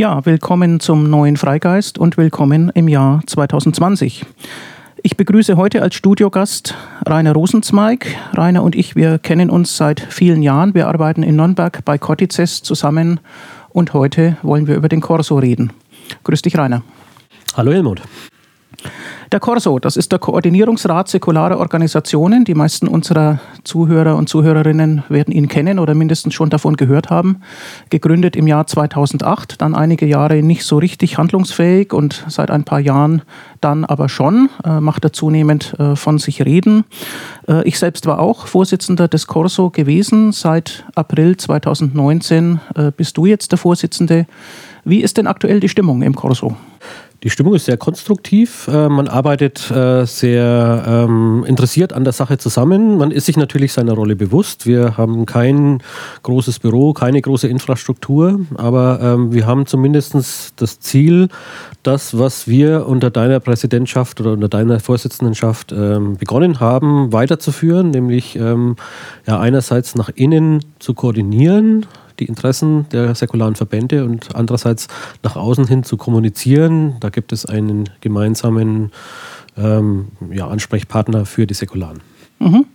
Ja, willkommen zum neuen Freigeist und willkommen im Jahr 2020. Ich begrüße heute als Studiogast Rainer Rosenzweig. Rainer und ich, wir kennen uns seit vielen Jahren. Wir arbeiten in Nürnberg bei Cortices zusammen und heute wollen wir über den Corso reden. Grüß dich, Rainer. Hallo, Helmut. Der Corso, das ist der Koordinierungsrat säkularer Organisationen. Die meisten unserer Zuhörer und Zuhörerinnen werden ihn kennen oder mindestens schon davon gehört haben. Gegründet im Jahr 2008, dann einige Jahre nicht so richtig handlungsfähig und seit ein paar Jahren dann aber schon, äh, macht er zunehmend äh, von sich reden. Äh, ich selbst war auch Vorsitzender des Corso gewesen. Seit April 2019 äh, bist du jetzt der Vorsitzende. Wie ist denn aktuell die Stimmung im Corso? Die Stimmung ist sehr konstruktiv. Äh, man arbeitet äh, sehr ähm, interessiert an der Sache zusammen. Man ist sich natürlich seiner Rolle bewusst. Wir haben kein großes Büro, keine große Infrastruktur, aber ähm, wir haben zumindest das Ziel, das, was wir unter deiner Präsidentschaft oder unter deiner Vorsitzendenschaft ähm, begonnen haben, weiterzuführen, nämlich ja, einerseits nach innen zu koordinieren, die Interessen der säkularen Verbände und andererseits nach außen hin zu kommunizieren. Da gibt es einen gemeinsamen ähm, ja, Ansprechpartner für die Säkularen. Mhm.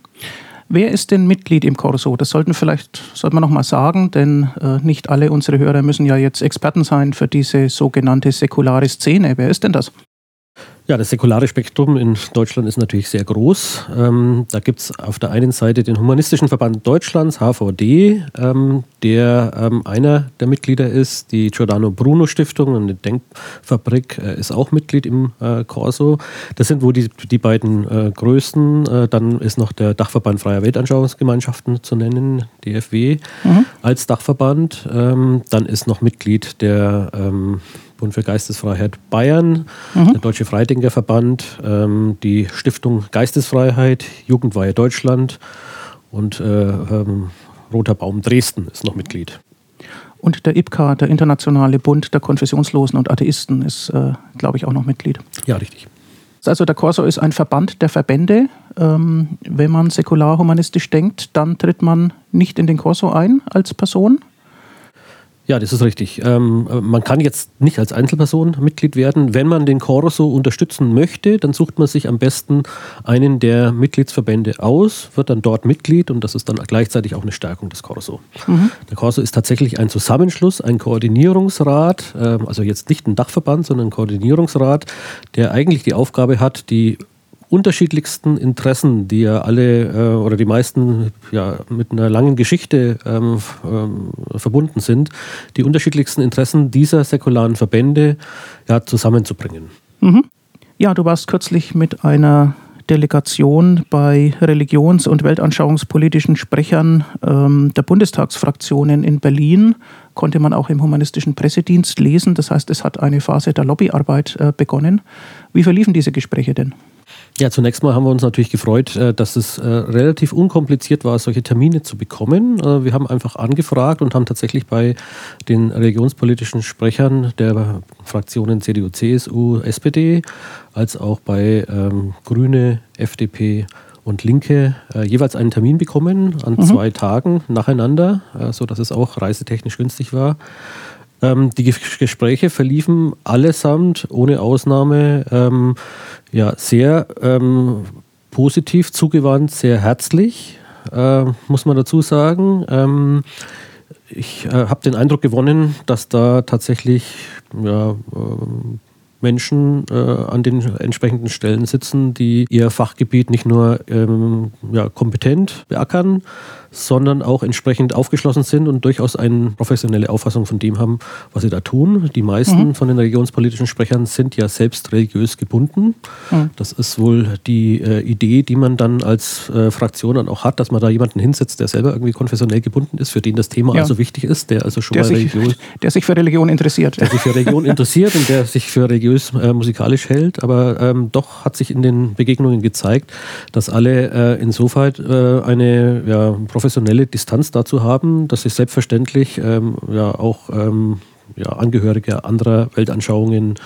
Wer ist denn Mitglied im Corso? Das sollten vielleicht, sollte man noch mal sagen, denn äh, nicht alle unsere Hörer müssen ja jetzt Experten sein für diese sogenannte säkulare Szene. Wer ist denn das? Ja, das säkulare Spektrum in Deutschland ist natürlich sehr groß. Ähm, da gibt es auf der einen Seite den Humanistischen Verband Deutschlands, HVD, ähm, der ähm, einer der Mitglieder ist. Die Giordano Bruno Stiftung, eine Denkfabrik, äh, ist auch Mitglied im äh, Corso. Das sind wohl die, die beiden äh, größten. Äh, dann ist noch der Dachverband Freier Weltanschauungsgemeinschaften zu nennen, DFW, mhm. als Dachverband. Ähm, dann ist noch Mitglied der ähm, Bund für Geistesfreiheit Bayern, mhm. der Deutsche Freidenkerverband, ähm, die Stiftung Geistesfreiheit, Jugendweihe Deutschland und äh, ähm, Roter Baum Dresden ist noch Mitglied. Und der IPKA, der Internationale Bund der Konfessionslosen und Atheisten, ist, äh, glaube ich, auch noch Mitglied. Ja, richtig. Also der Corso ist ein Verband der Verbände. Ähm, wenn man säkular-humanistisch denkt, dann tritt man nicht in den Corso ein als Person, ja, das ist richtig. Ähm, man kann jetzt nicht als Einzelperson Mitglied werden. Wenn man den Corso unterstützen möchte, dann sucht man sich am besten einen der Mitgliedsverbände aus, wird dann dort Mitglied und das ist dann gleichzeitig auch eine Stärkung des Corso. Mhm. Der Corso ist tatsächlich ein Zusammenschluss, ein Koordinierungsrat, äh, also jetzt nicht ein Dachverband, sondern ein Koordinierungsrat, der eigentlich die Aufgabe hat, die unterschiedlichsten Interessen, die ja alle äh, oder die meisten ja mit einer langen Geschichte ähm, ähm, verbunden sind, die unterschiedlichsten Interessen dieser säkularen Verbände ja, zusammenzubringen. Mhm. Ja, du warst kürzlich mit einer Delegation bei religions- und weltanschauungspolitischen Sprechern ähm, der Bundestagsfraktionen in Berlin. Konnte man auch im humanistischen Pressedienst lesen. Das heißt, es hat eine Phase der Lobbyarbeit äh, begonnen. Wie verliefen diese Gespräche denn? Ja, zunächst mal haben wir uns natürlich gefreut, äh, dass es äh, relativ unkompliziert war, solche Termine zu bekommen. Äh, wir haben einfach angefragt und haben tatsächlich bei den religionspolitischen Sprechern der Fraktionen CDU, CSU, SPD, als auch bei ähm, Grüne, FDP und Linke jeweils einen Termin bekommen an mhm. zwei Tagen nacheinander, sodass es auch reisetechnisch günstig war. Ähm, die Gespräche verliefen allesamt ohne Ausnahme ähm, ja, sehr ähm, positiv zugewandt, sehr herzlich, äh, muss man dazu sagen. Ähm, ich äh, habe den Eindruck gewonnen, dass da tatsächlich ja, äh, Menschen äh, an den entsprechenden Stellen sitzen, die ihr Fachgebiet nicht nur ähm, ja, kompetent beackern, sondern auch entsprechend aufgeschlossen sind und durchaus eine professionelle Auffassung von dem haben, was sie da tun. Die meisten mhm. von den religionspolitischen Sprechern sind ja selbst religiös gebunden. Mhm. Das ist wohl die äh, Idee, die man dann als äh, Fraktion dann auch hat, dass man da jemanden hinsetzt, der selber irgendwie konfessionell gebunden ist, für den das Thema ja. also wichtig ist, der also schon der mal sich, Religion, der sich für Religion interessiert. Der sich für Religion interessiert und der sich für religiös äh, musikalisch hält. Aber ähm, doch hat sich in den Begegnungen gezeigt, dass alle äh, insofern äh, eine ja, professionelle professionelle Distanz dazu haben, dass sie selbstverständlich ähm, ja auch ähm, ja, Angehörige anderer Weltanschauungen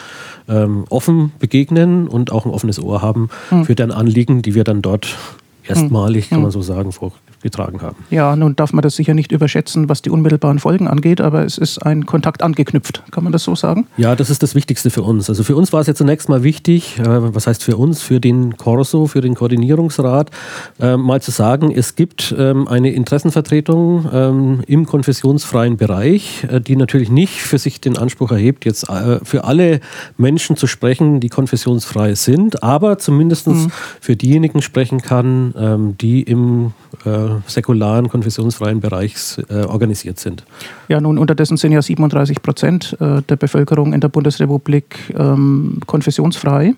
ähm, offen begegnen und auch ein offenes Ohr haben mhm. für deren Anliegen, die wir dann dort erstmalig, kann man so sagen, vorgetragen haben. Ja, nun darf man das sicher nicht überschätzen, was die unmittelbaren Folgen angeht, aber es ist ein Kontakt angeknüpft. Kann man das so sagen? Ja, das ist das Wichtigste für uns. Also für uns war es ja zunächst mal wichtig, äh, was heißt für uns, für den Corso, für den Koordinierungsrat, äh, mal zu sagen, es gibt ähm, eine Interessenvertretung ähm, im konfessionsfreien Bereich, äh, die natürlich nicht für sich den Anspruch erhebt, jetzt für alle Menschen zu sprechen, die konfessionsfrei sind, aber zumindest mhm. für diejenigen sprechen kann, ähm, die im säkularen, konfessionsfreien Bereich organisiert sind. Ja, nun unterdessen sind ja 37 Prozent der Bevölkerung in der Bundesrepublik konfessionsfrei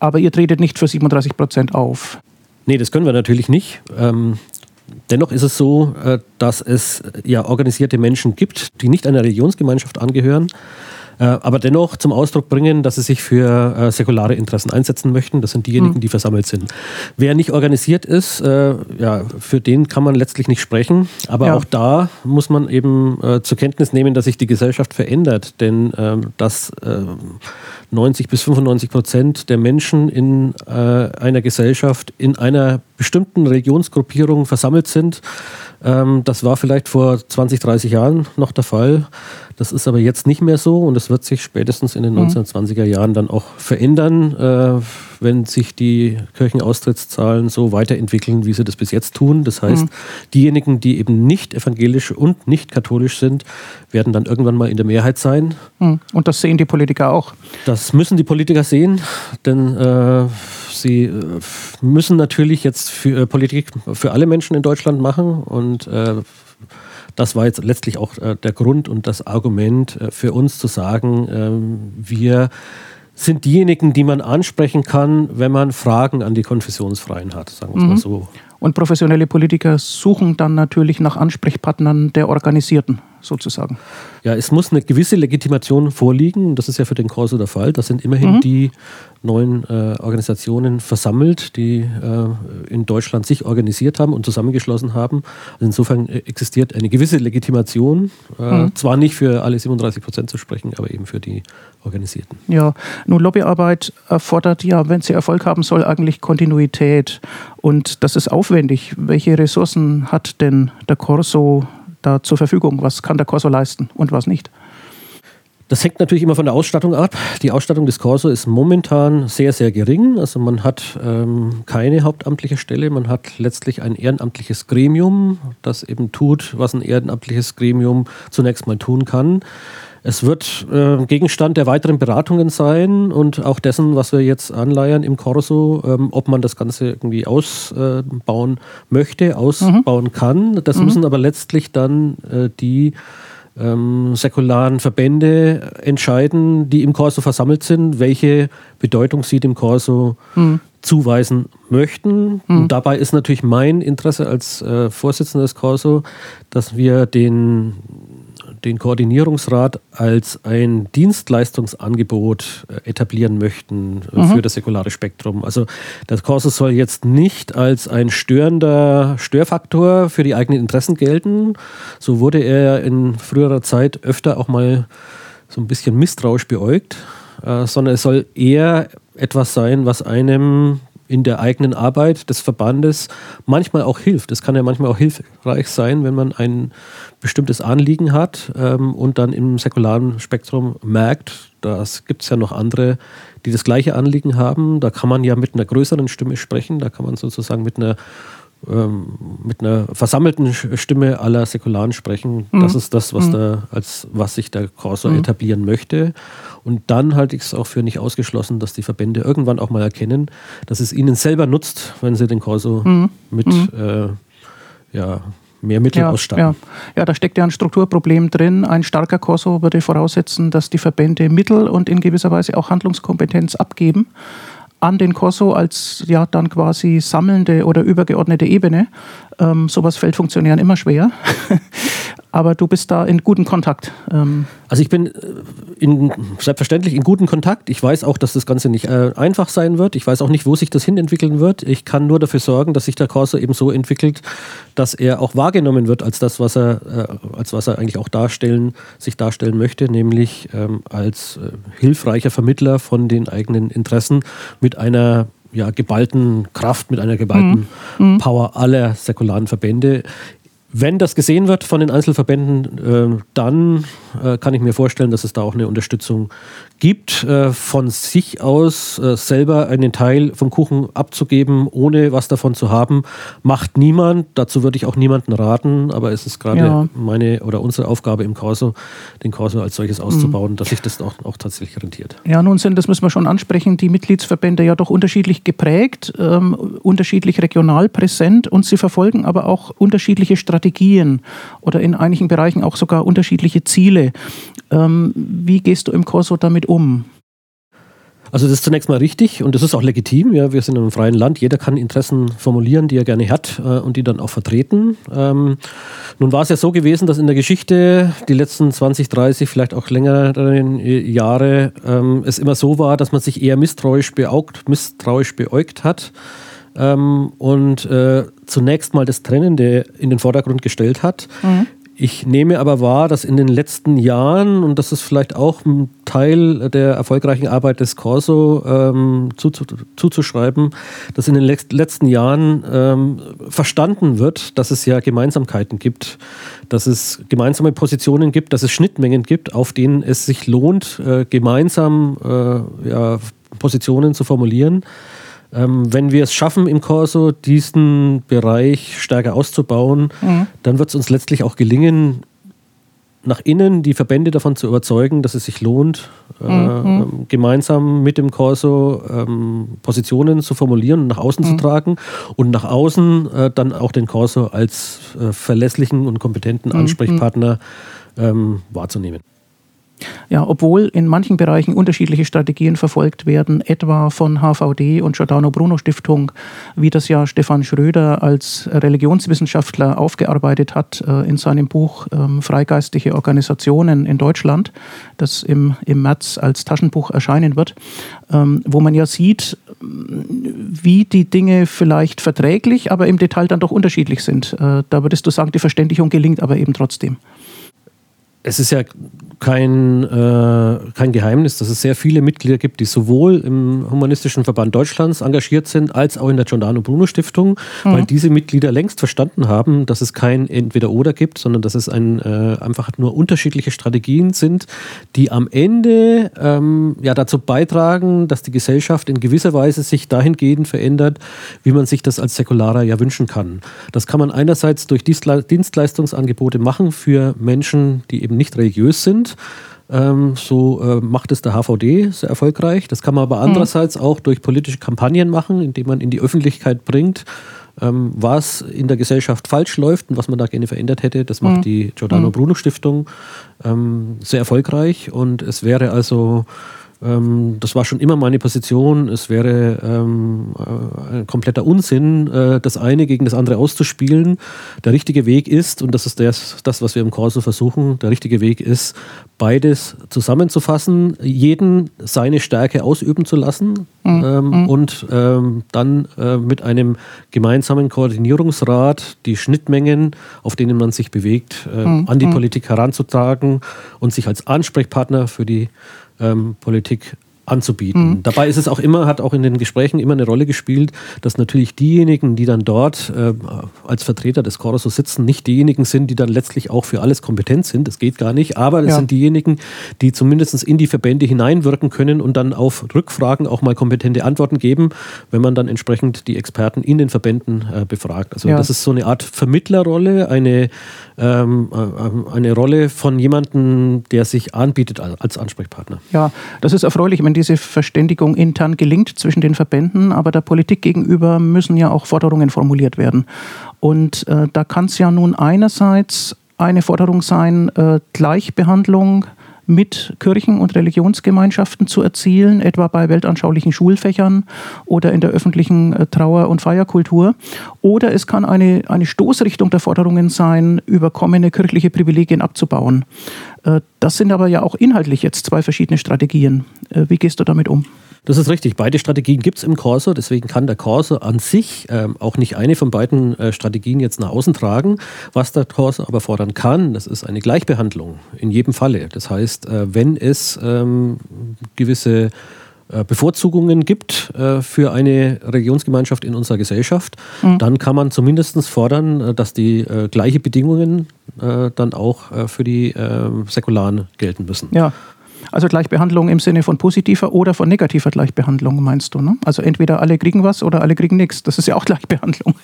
aber ihr tretet nicht für 37 Prozent auf. Nee, das können wir natürlich nicht. Ähm, dennoch ist es so, äh, dass es ja organisierte Menschen gibt, die nicht einer Religionsgemeinschaft angehören, äh, aber dennoch zum Ausdruck bringen, dass sie sich für äh, säkulare Interessen einsetzen möchten. Das sind diejenigen, mhm. die versammelt sind. Wer nicht organisiert ist, äh, ja, für den kann man letztlich nicht sprechen. Aber ja. auch da muss man eben äh, zur Kenntnis nehmen, dass sich die Gesellschaft verändert. Denn ähm, dass 90 bis 95 Prozent der Menschen in äh, einer Gesellschaft in einer bestimmten Religionsgruppierung versammelt sind, ähm, das war vielleicht vor 20, 30 Jahren noch der Fall. Das ist aber jetzt nicht mehr so und es wird sich spätestens in den mhm. 1920er Jahren dann auch verändern, äh, wenn sich die Kirchenaustrittszahlen so weiterentwickeln, wie sie das bis jetzt tun. Das heißt, mhm. diejenigen, die eben nicht evangelisch und nicht katholisch sind, werden dann irgendwann mal in der Mehrheit sein. Mhm. Und das sehen die Politiker auch. Das müssen die Politiker sehen, denn äh, sie äh, müssen natürlich jetzt für äh, Politik für alle Menschen in Deutschland machen und äh, das war jetzt letztlich auch äh, der Grund und das Argument äh, für uns zu sagen, ähm, wir sind diejenigen, die man ansprechen kann, wenn man Fragen an die Konfessionsfreien hat, sagen wir mhm. mal so. Und professionelle Politiker suchen dann natürlich nach Ansprechpartnern der Organisierten sozusagen. Ja, es muss eine gewisse Legitimation vorliegen. Das ist ja für den Corso der Fall. Das sind immerhin mhm. die neuen äh, Organisationen versammelt, die äh, in Deutschland sich organisiert haben und zusammengeschlossen haben. Also insofern äh, existiert eine gewisse Legitimation. Äh, mhm. Zwar nicht für alle 37 Prozent zu sprechen, aber eben für die Organisierten. Ja, nun Lobbyarbeit erfordert ja, wenn sie Erfolg haben soll, eigentlich Kontinuität. Und das ist aufwendig. Welche Ressourcen hat denn der Corso da zur Verfügung? Was kann der Corso leisten und was nicht? Das hängt natürlich immer von der Ausstattung ab. Die Ausstattung des Corso ist momentan sehr, sehr gering. Also man hat ähm, keine hauptamtliche Stelle, man hat letztlich ein ehrenamtliches Gremium, das eben tut, was ein ehrenamtliches Gremium zunächst mal tun kann. Es wird äh, Gegenstand der weiteren Beratungen sein und auch dessen, was wir jetzt anleiern im Corso, ähm, ob man das Ganze irgendwie ausbauen äh, möchte, ausbauen mhm. kann. Das mhm. müssen aber letztlich dann äh, die ähm, säkularen Verbände entscheiden, die im Corso versammelt sind, welche Bedeutung sie dem Corso mhm. zuweisen möchten. Mhm. dabei ist natürlich mein Interesse als äh, Vorsitzender des Corso, dass wir den den Koordinierungsrat als ein Dienstleistungsangebot äh, etablieren möchten äh, mhm. für das säkulare Spektrum. Also das Corsus soll jetzt nicht als ein störender Störfaktor für die eigenen Interessen gelten. So wurde er in früherer Zeit öfter auch mal so ein bisschen misstrauisch beäugt, äh, sondern es soll eher etwas sein, was einem in der eigenen Arbeit des Verbandes manchmal auch hilft. Es kann ja manchmal auch hilfreich sein, wenn man ein bestimmtes Anliegen hat ähm, und dann im säkularen Spektrum merkt, das gibt es ja noch andere, die das gleiche Anliegen haben. Da kann man ja mit einer größeren Stimme sprechen, da kann man sozusagen mit einer ähm, mit einer versammelten Stimme aller Säkularen sprechen. Mhm. Das ist das, was, mhm. da, als, was sich der Corso mhm. etablieren möchte. Und dann halte ich es auch für nicht ausgeschlossen, dass die Verbände irgendwann auch mal erkennen, dass es ihnen selber nutzt, wenn sie den Corso mhm. mit mhm. äh, ja, mehr Mittel ja, ausstatten. Ja. ja, da steckt ja ein Strukturproblem drin. Ein starker Corso würde voraussetzen, dass die Verbände Mittel und in gewisser Weise auch Handlungskompetenz abgeben an den Corso als ja dann quasi sammelnde oder übergeordnete Ebene. Ähm, sowas fällt Funktionären immer schwer. aber du bist da in guten Kontakt. Ähm. Also ich bin äh, in, selbstverständlich in guten Kontakt. Ich weiß auch, dass das Ganze nicht äh, einfach sein wird. Ich weiß auch nicht, wo sich das hin entwickeln wird. Ich kann nur dafür sorgen, dass sich der Corso eben so entwickelt, dass er auch wahrgenommen wird als das, was er, äh, als was er eigentlich auch darstellen, sich darstellen möchte, nämlich ähm, als äh, hilfreicher Vermittler von den eigenen Interessen mit einer ja, geballten Kraft, mit einer geballten mhm. Power aller säkularen Verbände. Wenn das gesehen wird von den Einzelverbänden, äh, dann äh, kann ich mir vorstellen, dass es da auch eine Unterstützung gibt, äh, von sich aus äh, selber einen Teil vom Kuchen abzugeben, ohne was davon zu haben, macht niemand. Dazu würde ich auch niemanden raten, aber es ist gerade ja. meine oder unsere Aufgabe im Corso, den Corso als solches auszubauen, mhm. dass sich das auch, auch, tatsächlich rentiert. Ja, nun sind, das müssen wir schon ansprechen, die Mitgliedsverbände ja doch unterschiedlich geprägt, ähm, unterschiedlich regional präsent und sie verfolgen aber auch unterschiedliche Strategien oder in einigen Bereichen auch sogar unterschiedliche Ziele. Ähm, wie gehst du im Corso damit um? Also das ist zunächst mal richtig und das ist auch legitim. Ja, wir sind in einem freien Land. Jeder kann Interessen formulieren, die er gerne hat äh, und die dann auch vertreten. Ähm, nun war es ja so gewesen, dass in der Geschichte die letzten 20, 30, vielleicht auch längeren Jahre ähm, es immer so war, dass man sich eher misstrauisch beaugt, misstrauisch beäugt hat ähm, und äh, zunächst mal das Trennende in den Vordergrund gestellt hat. Mhm. Ich nehme aber wahr, dass in den letzten Jahren, und das ist vielleicht auch ein Teil der erfolgreichen Arbeit des Corso ähm, zu, zu, zuzuschreiben, dass in den letzten Jahren ähm, verstanden wird, dass es ja Gemeinsamkeiten gibt, dass es gemeinsame Positionen gibt, dass es Schnittmengen gibt, auf denen es sich lohnt, äh, gemeinsam äh, ja, Positionen zu formulieren. Ähm, wenn wir es schaffen, im Corso diesen Bereich stärker auszubauen, mhm. dann wird es uns letztlich auch gelingen, nach innen die Verbände davon zu überzeugen, dass es sich lohnt, äh, mhm. äh, gemeinsam mit dem Corso ähm, Positionen zu formulieren und nach außen mhm. zu tragen und nach außen äh, dann auch den Corso als äh, verlässlichen und kompetenten mhm. Ansprechpartner ähm, wahrzunehmen. Ja, obwohl in manchen Bereichen unterschiedliche Strategien verfolgt werden, etwa von HVD und Giordano Bruno Stiftung, wie das ja Stefan Schröder als Religionswissenschaftler aufgearbeitet hat äh, in seinem Buch ähm, Freigeistige Organisationen in Deutschland, das im, im März als Taschenbuch erscheinen wird, ähm, wo man ja sieht, wie die Dinge vielleicht verträglich, aber im Detail dann doch unterschiedlich sind. Äh, da würdest du sagen, die Verständigung gelingt aber eben trotzdem. Es ist ja kein, äh, kein Geheimnis, dass es sehr viele Mitglieder gibt, die sowohl im Humanistischen Verband Deutschlands engagiert sind, als auch in der Giordano Bruno Stiftung, mhm. weil diese Mitglieder längst verstanden haben, dass es kein Entweder-Oder gibt, sondern dass es ein, äh, einfach nur unterschiedliche Strategien sind, die am Ende ähm, ja, dazu beitragen, dass die Gesellschaft in gewisser Weise sich dahingehend verändert, wie man sich das als Säkularer ja wünschen kann. Das kann man einerseits durch Dienstleistungsangebote machen für Menschen, die eben nicht religiös sind, ähm, so äh, macht es der HVD sehr erfolgreich. Das kann man aber mhm. andererseits auch durch politische Kampagnen machen, indem man in die Öffentlichkeit bringt, ähm, was in der Gesellschaft falsch läuft und was man da gerne verändert hätte. Das macht mhm. die Giordano mhm. Bruno Stiftung ähm, sehr erfolgreich und es wäre also ähm, das war schon immer meine Position. Es wäre ähm, äh, ein kompletter Unsinn, äh, das eine gegen das andere auszuspielen. Der richtige Weg ist, und das ist das, das was wir im Corso versuchen, der richtige Weg ist, beides zusammenzufassen, jeden seine Stärke ausüben zu lassen mhm. ähm, mhm. und ähm, dann äh, mit einem gemeinsamen Koordinierungsrat die Schnittmengen, auf denen man sich bewegt, äh, mhm. an die mhm. Politik heranzutragen und sich als Ansprechpartner für die ähm, Politik anzubieten. Mhm. Dabei ist es auch immer, hat auch in den Gesprächen immer eine Rolle gespielt, dass natürlich diejenigen, die dann dort äh, als Vertreter des Corso sitzen, nicht diejenigen sind, die dann letztlich auch für alles kompetent sind. Das geht gar nicht. Aber es ja. sind diejenigen, die zumindest in die Verbände hineinwirken können und dann auf Rückfragen auch mal kompetente Antworten geben, wenn man dann entsprechend die Experten in den Verbänden äh, befragt. Also ja. das ist so eine Art Vermittlerrolle, eine, ähm, äh, eine Rolle von jemandem, der sich anbietet als Ansprechpartner. Ja, das ist erfreulich, wenn diese Verständigung intern gelingt zwischen den Verbänden, aber der Politik gegenüber müssen ja auch Forderungen formuliert werden. Und äh, da kann es ja nun einerseits eine Forderung sein, äh, Gleichbehandlung mit Kirchen und Religionsgemeinschaften zu erzielen, etwa bei weltanschaulichen Schulfächern oder in der öffentlichen äh, Trauer- und Feierkultur. Oder es kann eine, eine Stoßrichtung der Forderungen sein, überkommene kirchliche Privilegien abzubauen. Äh, das sind aber ja auch inhaltlich jetzt zwei verschiedene Strategien. Äh, wie gehst du damit um? Das ist richtig. Beide Strategien gibt es im Corso. Deswegen kann der Corso an sich ähm, auch nicht eine von beiden äh, Strategien jetzt nach außen tragen. Was der Corso aber fordern kann, das ist eine Gleichbehandlung in jedem Falle. Das heißt, äh, wenn es ähm, gewisse äh, Bevorzugungen gibt äh, für eine Religionsgemeinschaft in unserer Gesellschaft, mhm. dann kann man zumindest fordern, dass die äh, gleiche Bedingungen äh, dann auch für die Säkularen gelten müssen. Ja. Also Gleichbehandlung im Sinne von positiver oder von negativer Gleichbehandlung, meinst du? Ne? Also entweder alle kriegen was oder alle kriegen nichts. Das ist ja auch Gleichbehandlung.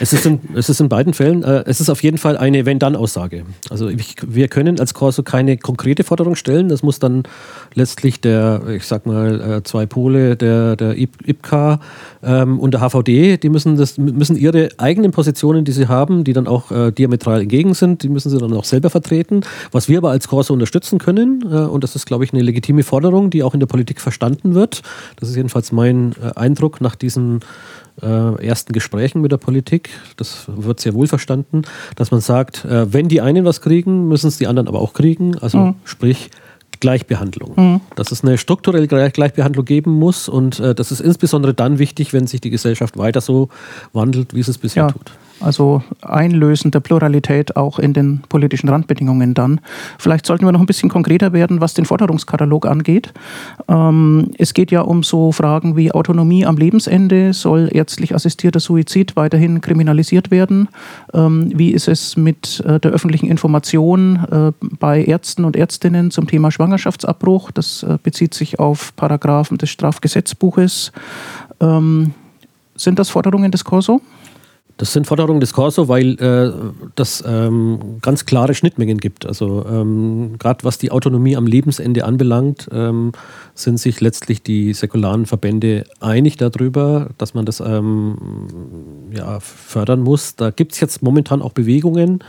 Es ist in, es ist in beiden Fällen, äh, es ist auf jeden Fall eine Wenn-Dann-Aussage. Also ich, wir können als Corso keine konkrete Forderung stellen. Das muss dann letztlich der, ich sag mal, äh, zwei Pole, der, der IPK ähm, und der HVD, die müssen, das, müssen ihre eigenen Positionen, die sie haben, die dann auch äh, diametral entgegen sind, die müssen sie dann auch selber vertreten. Was wir aber als Corso unterstützen können, äh, und das ist, glaube ich, eine legitime Forderung, die auch in der Politik verstanden wird. Das ist jedenfalls mein äh, Eindruck nach diesen äh, ersten Gesprächen mit der Politik. Das wird sehr wohl verstanden, dass man sagt, äh, wenn die einen was kriegen, müssen es die anderen aber auch kriegen. Also mhm. sprich, Gleichbehandlung. Mhm. Dass es eine strukturelle Gleichbehandlung geben muss und äh, das ist insbesondere dann wichtig, wenn sich die Gesellschaft weiter so wandelt, wie es es bisher ja. tut. Also Einlösen der Pluralität auch in den politischen Randbedingungen dann. Vielleicht sollten wir noch ein bisschen konkreter werden, was den Forderungskatalog angeht. Ähm, es geht ja um so Fragen wie Autonomie am Lebensende. Soll ärztlich assistierter Suizid weiterhin kriminalisiert werden? Ähm, wie ist es mit äh, der öffentlichen Information äh, bei Ärzten und Ärztinnen zum Thema Schwangerschaftsabbruch? Das äh, bezieht sich auf Paragraphen des Strafgesetzbuches. Ähm, sind das Forderungen des Corso? Das sind Forderungen des Corso, weil äh, das ähm, ganz klare Schnittmengen gibt. Also ähm, gerade was die Autonomie am Lebensende anbelangt, ähm, sind sich letztlich die säkularen Verbände einig darüber, dass man das ähm, ja, fördern muss. Da gibt es jetzt momentan auch Bewegungen.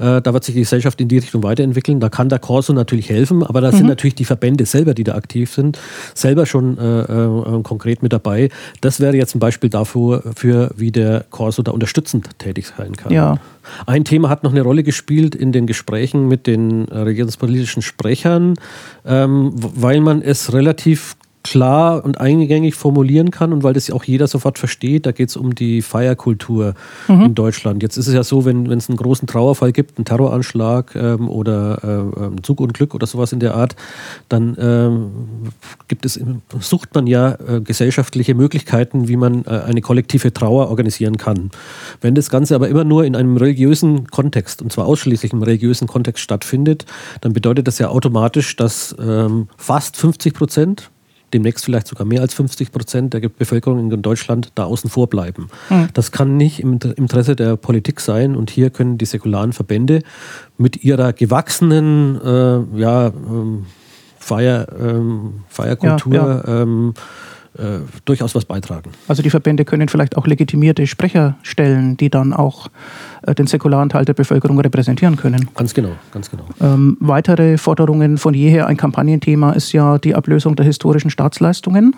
Äh, da wird sich die Gesellschaft in die Richtung weiterentwickeln. Da kann der Corso natürlich helfen, aber da mhm. sind natürlich die Verbände selber, die da aktiv sind, selber schon äh, äh, konkret mit dabei. Das wäre jetzt ein Beispiel dafür, für, wie der Corso da unterstützend tätig sein kann. Ja. Ein Thema hat noch eine Rolle gespielt in den Gesprächen mit den äh, regierungspolitischen Sprechern, ähm, weil man es relativ klar und eingängig formulieren kann und weil das ja auch jeder sofort versteht, da geht es um die Feierkultur mhm. in Deutschland. Jetzt ist es ja so, wenn es einen großen Trauerfall gibt, einen Terroranschlag ähm, oder äh, ein Zugunglück oder sowas in der Art, dann ähm, gibt es, sucht man ja äh, gesellschaftliche Möglichkeiten, wie man äh, eine kollektive Trauer organisieren kann. Wenn das Ganze aber immer nur in einem religiösen Kontext, und zwar ausschließlich im religiösen Kontext stattfindet, dann bedeutet das ja automatisch, dass ähm, fast 50 Prozent demnächst vielleicht sogar mehr als 50 Prozent der Bevölkerung in Deutschland da außen vor bleiben. Mhm. Das kann nicht im Interesse der Politik sein und hier können die säkularen Verbände mit ihrer gewachsenen äh, ja, ähm, Feier, ähm, Feierkultur ja, ja. Ähm, äh, durchaus was beitragen. Also die Verbände können vielleicht auch legitimierte Sprecher stellen, die dann auch äh, den säkularen Teil der Bevölkerung repräsentieren können. Ganz genau, ganz genau. Ähm, weitere Forderungen von jeher, ein Kampagnenthema ist ja die Ablösung der historischen Staatsleistungen.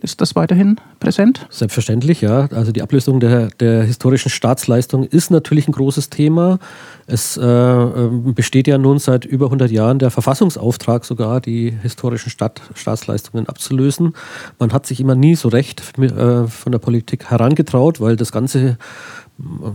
Ist das weiterhin präsent? Selbstverständlich, ja. Also die Ablösung der, der historischen Staatsleistung ist natürlich ein großes Thema. Es äh, ähm, besteht ja nun seit über 100 Jahren der Verfassungsauftrag sogar, die historischen Staat, Staatsleistungen abzulösen. Man hat sich immer nie so recht äh, von der Politik herangetraut, weil das Ganze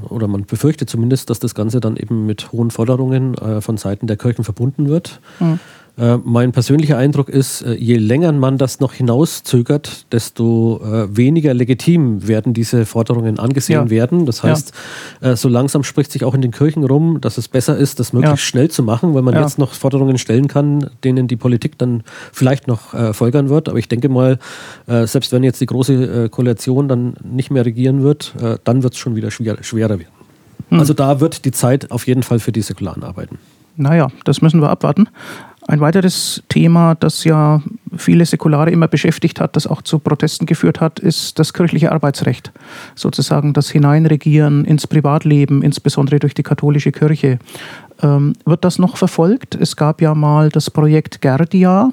oder man befürchtet zumindest, dass das Ganze dann eben mit hohen Forderungen äh, von Seiten der Kirchen verbunden wird. Mhm. Äh, mein persönlicher Eindruck ist, äh, je länger man das noch hinauszögert, desto äh, weniger legitim werden diese Forderungen angesehen ja. werden. Das heißt, ja. so langsam spricht sich auch in den Kirchen rum, dass es besser ist, das möglichst ja. schnell zu machen, weil man jetzt noch Forderungen stellen kann, denen die Politik dann vielleicht noch folgern wird. Aber ich denke mal, selbst wenn jetzt die große Koalition dann nicht mehr regieren wird, dann wird es schon wieder schwer, schwerer werden. Hm. Also da wird die Zeit auf jeden Fall für die säkularen arbeiten. Naja, das müssen wir abwarten. Ein weiteres Thema, das ja viele Säkulare immer beschäftigt hat, das auch zu Protesten geführt hat, ist das kirchliche Arbeitsrecht. Sozusagen das Hineinregieren ins Privatleben, insbesondere durch die katholische Kirche. Ähm, wird das noch verfolgt? Es gab ja mal das Projekt Gerdia.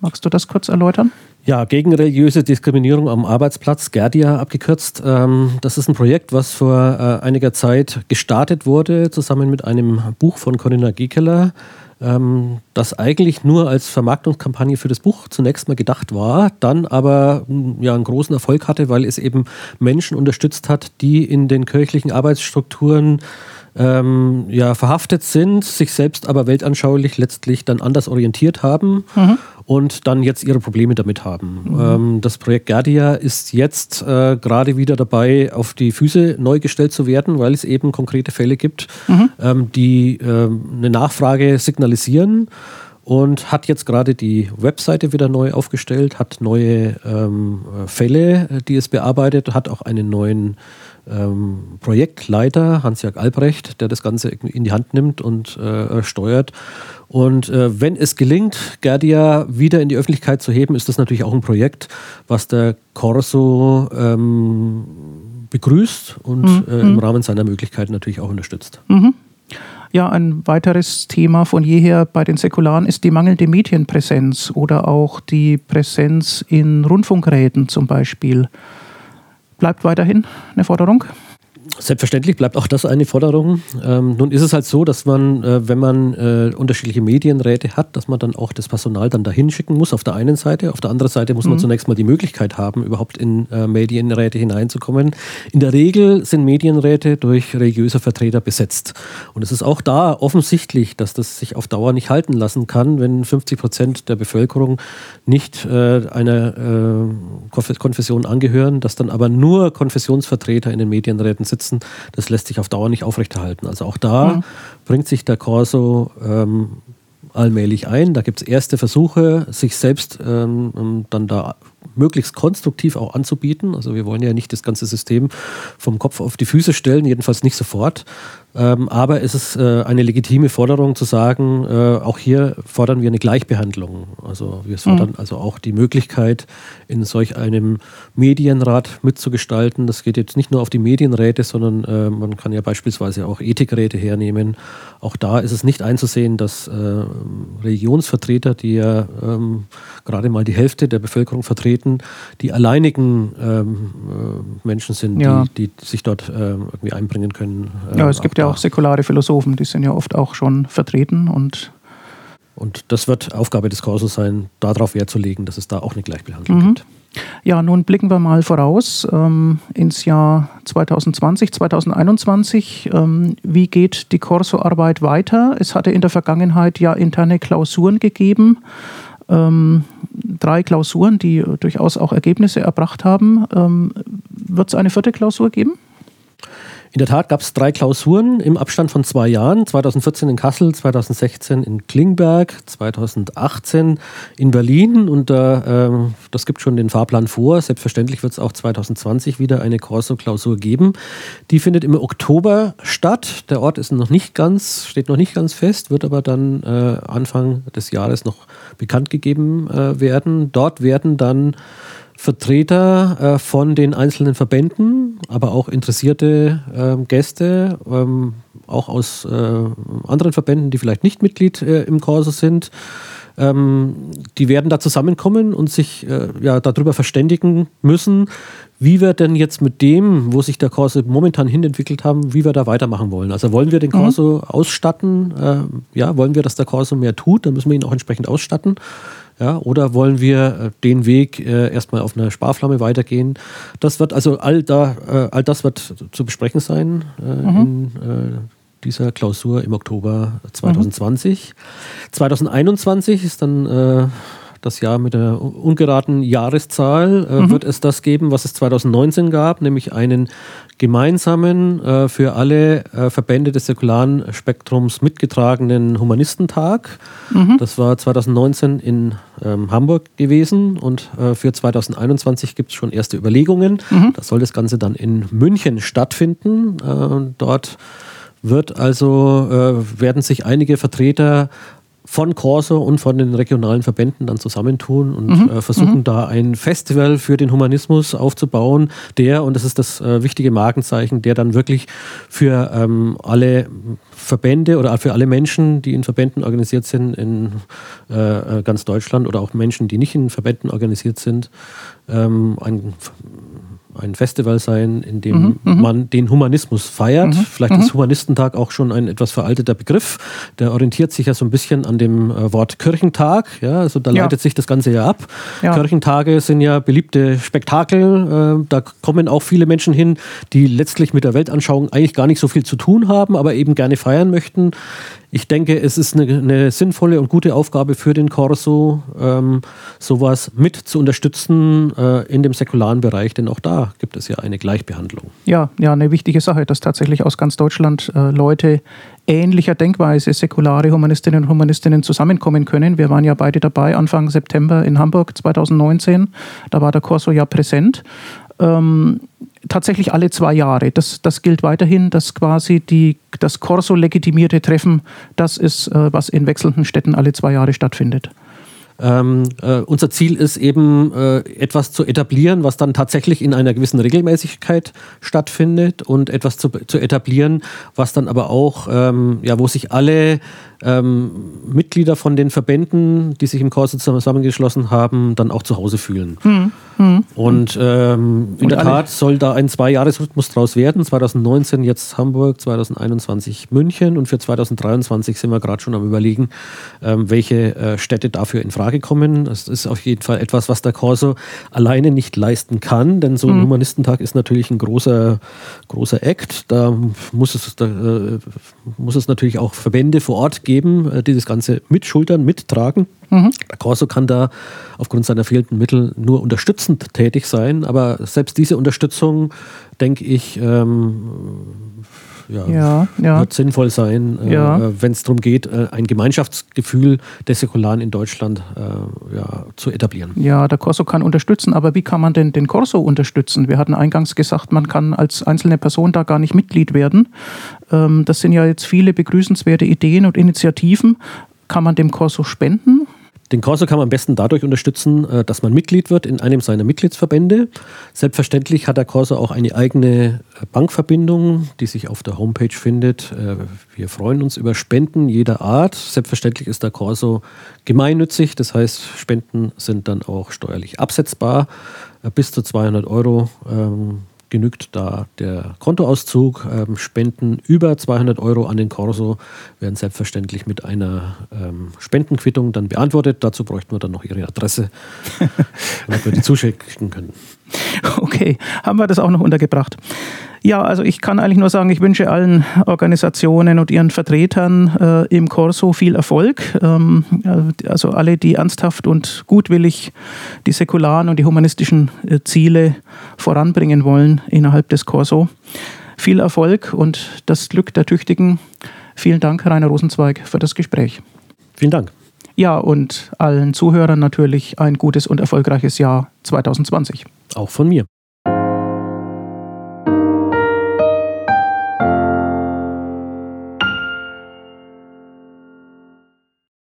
Magst du das kurz erläutern? Ja, gegen religiöse Diskriminierung am Arbeitsplatz, Gerdia abgekürzt. Ähm, das ist ein Projekt, was vor äh, einiger Zeit gestartet wurde, zusammen mit einem Buch von Corinna Giekeler ähm, das eigentlich nur als Vermarktungskampagne für das Buch zunächst mal gedacht war, dann aber hm, ja einen großen Erfolg hatte, weil es eben Menschen unterstützt hat, die in den kirchlichen Arbeitsstrukturen ähm, ja, verhaftet sind, sich selbst aber weltanschaulich letztlich dann anders orientiert haben mhm. und dann jetzt ihre Probleme damit haben. Mhm. Ähm, das Projekt Gerdia ist jetzt äh, gerade wieder dabei, auf die Füße neu gestellt zu werden, weil es eben konkrete Fälle gibt, mhm. ähm, die äh, eine Nachfrage signalisieren und hat jetzt gerade die Webseite wieder neu aufgestellt, hat neue ähm, Fälle, die es bearbeitet, hat auch einen neuen ähm, Projektleiter, Hans-Jörg Albrecht, der das Ganze in die Hand nimmt und äh, steuert. Und äh, wenn es gelingt, Gerdia wieder in die Öffentlichkeit zu heben, ist das natürlich auch ein Projekt, was der Corso ähm, begrüßt und mhm. äh, im mhm. Rahmen seiner Möglichkeiten natürlich auch unterstützt. Mhm. Ja, ein weiteres Thema von jeher bei den Säkularen ist die mangelnde Medienpräsenz oder auch die Präsenz in Rundfunkräten zum Beispiel bleibt weiterhin eine Forderung. Selbstverständlich bleibt auch das eine Forderung. Ähm, nun ist es halt so, dass man, äh, wenn man äh, unterschiedliche Medienräte hat, dass man dann auch das Personal dann dahin schicken muss auf der einen Seite. Auf der anderen Seite muss man mhm. zunächst mal die Möglichkeit haben, überhaupt in äh, Medienräte hineinzukommen. In der Regel sind Medienräte durch religiöse Vertreter besetzt. Und es ist auch da offensichtlich, dass das sich auf Dauer nicht halten lassen kann, wenn 50 Prozent der Bevölkerung nicht äh, einer äh, Konfession angehören, dass dann aber nur Konfessionsvertreter in den Medienräten sitzen sitzen, das lässt sich auf Dauer nicht aufrechterhalten. Also auch da mhm. bringt sich der Corso ähm, allmählich ein. Da gibt es erste Versuche, sich selbst ähm, dann da möglichst konstruktiv auch anzubieten. Also wir wollen ja nicht das ganze System vom Kopf auf die Füße stellen, jedenfalls nicht sofort, ähm, aber es ist äh, eine legitime Forderung zu sagen, äh, auch hier fordern wir eine Gleichbehandlung. Also wir fordern mhm. also auch die Möglichkeit, in solch einem Medienrat mitzugestalten. Das geht jetzt nicht nur auf die Medienräte, sondern äh, man kann ja beispielsweise auch Ethikräte hernehmen. Auch da ist es nicht einzusehen, dass äh, Religionsvertreter, die ja ähm, gerade mal die Hälfte der Bevölkerung vertreten, die alleinigen ähm, äh, Menschen sind, ja. die, die, sich dort äh, irgendwie einbringen können. ja, es gibt ja auch säkulare Philosophen, die sind ja oft auch schon vertreten und und das wird Aufgabe des Kurses sein, darauf Wert zu legen, dass es da auch eine Gleichbehandlung mhm. gibt. Ja, nun blicken wir mal voraus ähm, ins Jahr 2020, 2021. Ähm, wie geht die Corso-Arbeit weiter? Es hatte in der Vergangenheit ja interne Klausuren gegeben. Ähm, drei Klausuren, die durchaus auch Ergebnisse erbracht haben. Ähm, wird es eine vierte Klausur geben? In der Tat gab es drei Klausuren im Abstand von zwei Jahren. 2014 in Kassel, 2016 in Klingberg, 2018 in Berlin. Und äh, das gibt schon den Fahrplan vor. Selbstverständlich wird es auch 2020 wieder eine Corso-Klausur geben. Die findet im Oktober statt. Der Ort ist noch nicht ganz, steht noch nicht ganz fest, wird aber dann äh, Anfang des Jahres noch bekannt gegeben äh, werden. Dort werden dann Vertreter äh, von den einzelnen Verbänden, aber auch interessierte äh, Gäste, ähm, auch aus äh, anderen Verbänden, die vielleicht nicht Mitglied äh, im Corso sind, ähm, die werden da zusammenkommen und sich äh, ja, darüber verständigen müssen, wie wir denn jetzt mit dem, wo sich der Corso momentan hin entwickelt haben, wie wir da weitermachen wollen. Also wollen wir den. Corso mhm. ausstatten? Äh, ja, wollen wir, dass der Corso mehr tut? Dann müssen wir ihn auch entsprechend ausstatten. Ja, oder wollen wir äh, den Weg äh, erstmal auf einer Sparflamme weitergehen? Das wird also all, da, äh, all das wird zu besprechen sein äh, mhm. in äh, dieser Klausur im Oktober 2020. Mhm. 2021 ist dann äh, das Jahr mit der ungeraten Jahreszahl, äh, mhm. wird es das geben, was es 2019 gab, nämlich einen gemeinsamen, äh, für alle äh, Verbände des säkularen Spektrums mitgetragenen Humanistentag. Mhm. Das war 2019 in ähm, Hamburg gewesen und äh, für 2021 gibt es schon erste Überlegungen. Mhm. Da soll das Ganze dann in München stattfinden. Äh, dort wird also, äh, werden sich einige Vertreter von Corso und von den regionalen Verbänden dann zusammentun und mhm. äh, versuchen mhm. da ein Festival für den Humanismus aufzubauen, der, und das ist das äh, wichtige Markenzeichen, der dann wirklich für ähm, alle Verbände oder für alle Menschen, die in Verbänden organisiert sind in äh, äh ganz Deutschland oder auch Menschen, die nicht in Verbänden organisiert sind, ähm, ein ein Festival sein, in dem mhm, mhm. man den Humanismus feiert. Mhm, Vielleicht ist mhm. Humanistentag auch schon ein etwas veralteter Begriff. Der orientiert sich ja so ein bisschen an dem äh, Wort Kirchentag. Ja, also da ja. leitet sich das Ganze ja ab. Ja. Kirchentage sind ja beliebte Spektakel. Äh, da kommen auch viele Menschen hin, die letztlich mit der Weltanschauung eigentlich gar nicht so viel zu tun haben, aber eben gerne feiern möchten. Ich denke, es ist eine, eine sinnvolle und gute Aufgabe für den Corso, ähm, sowas mit zu unterstützen äh, in dem säkularen Bereich, denn auch da gibt es ja eine Gleichbehandlung. Ja, ja, eine wichtige Sache, dass tatsächlich aus ganz Deutschland äh, Leute ähnlicher Denkweise, säkulare Humanistinnen und Humanistinnen zusammenkommen können. Wir waren ja beide dabei Anfang September in Hamburg 2019. Da war der Corso ja präsent. Ähm, tatsächlich alle zwei Jahre. Das, das gilt weiterhin, dass quasi die, das Corso legitimierte Treffen, das ist, äh, was in wechselnden Städten alle zwei Jahre stattfindet. Ähm, äh, unser Ziel ist eben, äh, etwas zu etablieren, was dann tatsächlich in einer gewissen Regelmäßigkeit stattfindet und etwas zu, zu etablieren, was dann aber auch, ähm, ja, wo sich alle ähm, Mitglieder von den Verbänden, die sich im Corso zusammengeschlossen haben, dann auch zu Hause fühlen. Hm. Hm. Und ähm, in und der Tat soll da ein Zwei-Jahres-Rhythmus draus werden. 2019 jetzt Hamburg, 2021 München und für 2023 sind wir gerade schon am Überlegen, ähm, welche äh, Städte dafür in Frage kommen. Das ist auf jeden Fall etwas, was der Corso alleine nicht leisten kann, denn so ein hm. Humanistentag ist natürlich ein großer, großer Act. Da muss es, da, äh, muss es natürlich auch Verbände vor Ort geben, äh, die das Ganze mitschultern, mittragen. Mhm. Der Corso kann da aufgrund seiner fehlenden Mittel nur unterstützend tätig sein, aber selbst diese Unterstützung, denke ich, ähm, ja, ja, ja. wird sinnvoll sein, äh, wenn es darum geht, äh, ein Gemeinschaftsgefühl der Säkularen in Deutschland äh, zu etablieren. Ja, der Corso kann unterstützen, aber wie kann man denn den Corso unterstützen? Wir hatten eingangs gesagt, man kann als einzelne Person da gar nicht Mitglied werden. Ähm, das sind ja jetzt viele begrüßenswerte Ideen und Initiativen. Kann man dem Corso spenden? Den Corso kann man am besten dadurch unterstützen, äh, dass man Mitglied wird in einem seiner Mitgliedsverbände. Selbstverständlich hat der Corso auch eine eigene äh, Bankverbindung, die sich auf der Homepage findet. Äh, wir freuen uns über Spenden jeder Art. Selbstverständlich ist der Corso gemeinnützig, das heißt, Spenden sind dann auch steuerlich absetzbar. Bis zu 200 Euro ähm, genügt da der Kontoauszug. Ähm, Spenden über 200 Euro an den Corso werden selbstverständlich mit einer ähm, Spendenquittung dann beantwortet. Dazu bräuchten wir dann noch Ihre Adresse, damit wir die zuschicken können. Okay, haben wir das auch noch untergebracht. Ja, also ich kann eigentlich nur sagen, ich wünsche allen Organisationen und ihren Vertretern äh, im Corso viel Erfolg. Ähm, äh, also alle, die ernsthaft und gutwillig die säkularen und die humanistischen äh, Ziele voranbringen wollen innerhalb des Corso. Viel Erfolg und das Glück der Tüchtigen. Vielen Dank, Rainer Rosenzweig, für das Gespräch. Vielen Dank. Ja, und allen Zuhörern natürlich ein gutes und erfolgreiches Jahr 2020. Auch von mir.